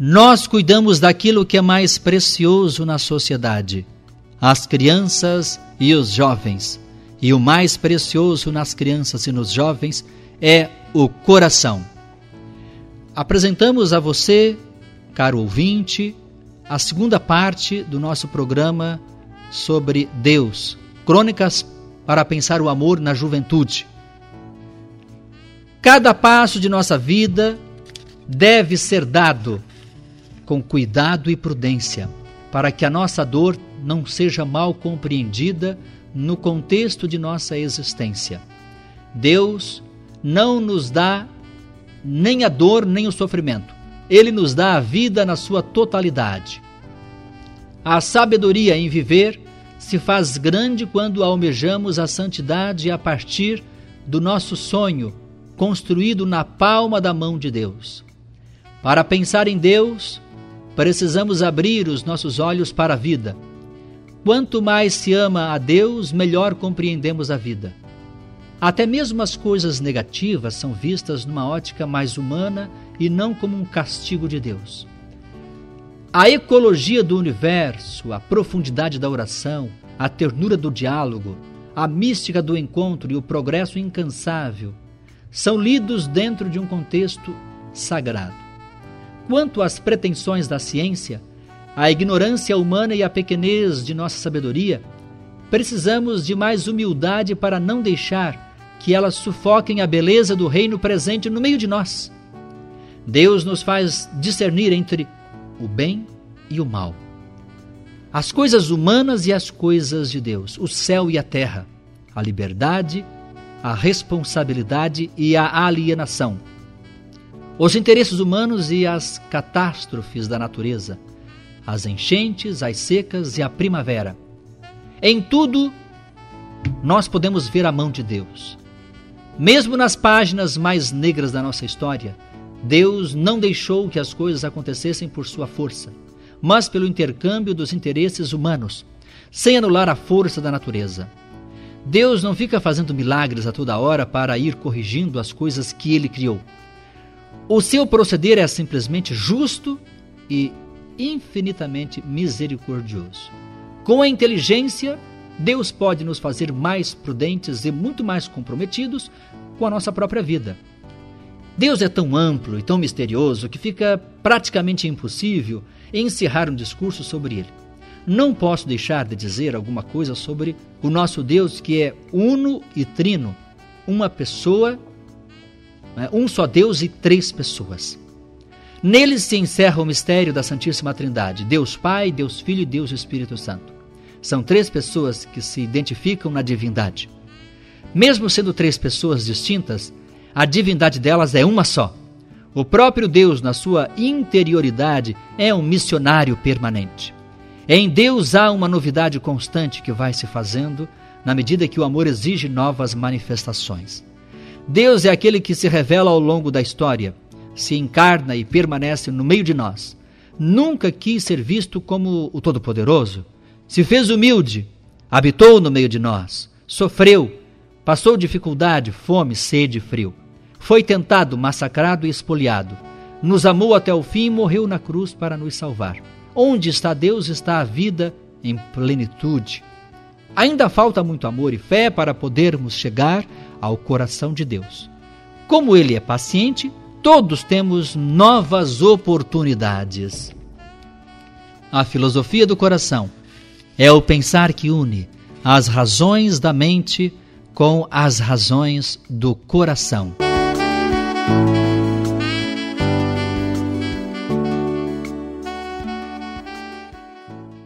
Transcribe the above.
nós cuidamos daquilo que é mais precioso na sociedade: as crianças e os jovens. E o mais precioso nas crianças e nos jovens é o coração. Apresentamos a você, caro ouvinte, a segunda parte do nosso programa sobre Deus, Crônicas para pensar o amor na juventude. Cada passo de nossa vida deve ser dado com cuidado e prudência, para que a nossa dor não seja mal compreendida no contexto de nossa existência. Deus não nos dá nem a dor nem o sofrimento. Ele nos dá a vida na sua totalidade. A sabedoria em viver se faz grande quando almejamos a santidade a partir do nosso sonho, construído na palma da mão de Deus. Para pensar em Deus, precisamos abrir os nossos olhos para a vida. Quanto mais se ama a Deus, melhor compreendemos a vida. Até mesmo as coisas negativas são vistas numa ótica mais humana e não como um castigo de Deus. A ecologia do universo, a profundidade da oração, a ternura do diálogo, a mística do encontro e o progresso incansável são lidos dentro de um contexto sagrado. Quanto às pretensões da ciência, a ignorância humana e a pequenez de nossa sabedoria, precisamos de mais humildade para não deixar que elas sufoquem a beleza do reino presente no meio de nós. Deus nos faz discernir entre o bem e o mal. As coisas humanas e as coisas de Deus, o céu e a terra, a liberdade, a responsabilidade e a alienação. Os interesses humanos e as catástrofes da natureza, as enchentes, as secas e a primavera. Em tudo, nós podemos ver a mão de Deus. Mesmo nas páginas mais negras da nossa história, Deus não deixou que as coisas acontecessem por sua força, mas pelo intercâmbio dos interesses humanos, sem anular a força da natureza. Deus não fica fazendo milagres a toda hora para ir corrigindo as coisas que ele criou. O seu proceder é simplesmente justo e infinitamente misericordioso. Com a inteligência, Deus pode nos fazer mais prudentes e muito mais comprometidos com a nossa própria vida. Deus é tão amplo e tão misterioso que fica praticamente impossível encerrar um discurso sobre ele. Não posso deixar de dizer alguma coisa sobre o nosso Deus que é uno e trino, uma pessoa, né, um só Deus e três pessoas. Nele se encerra o mistério da Santíssima Trindade: Deus Pai, Deus Filho e Deus Espírito Santo. São três pessoas que se identificam na divindade. Mesmo sendo três pessoas distintas, a divindade delas é uma só. O próprio Deus, na sua interioridade, é um missionário permanente. Em Deus há uma novidade constante que vai se fazendo na medida que o amor exige novas manifestações. Deus é aquele que se revela ao longo da história, se encarna e permanece no meio de nós. Nunca quis ser visto como o Todo-Poderoso. Se fez humilde, habitou no meio de nós, sofreu, Passou dificuldade, fome, sede e frio. Foi tentado, massacrado e espoliado. Nos amou até o fim e morreu na cruz para nos salvar. Onde está Deus está a vida em plenitude. Ainda falta muito amor e fé para podermos chegar ao coração de Deus. Como Ele é paciente, todos temos novas oportunidades. A filosofia do coração é o pensar que une as razões da mente com as razões do coração.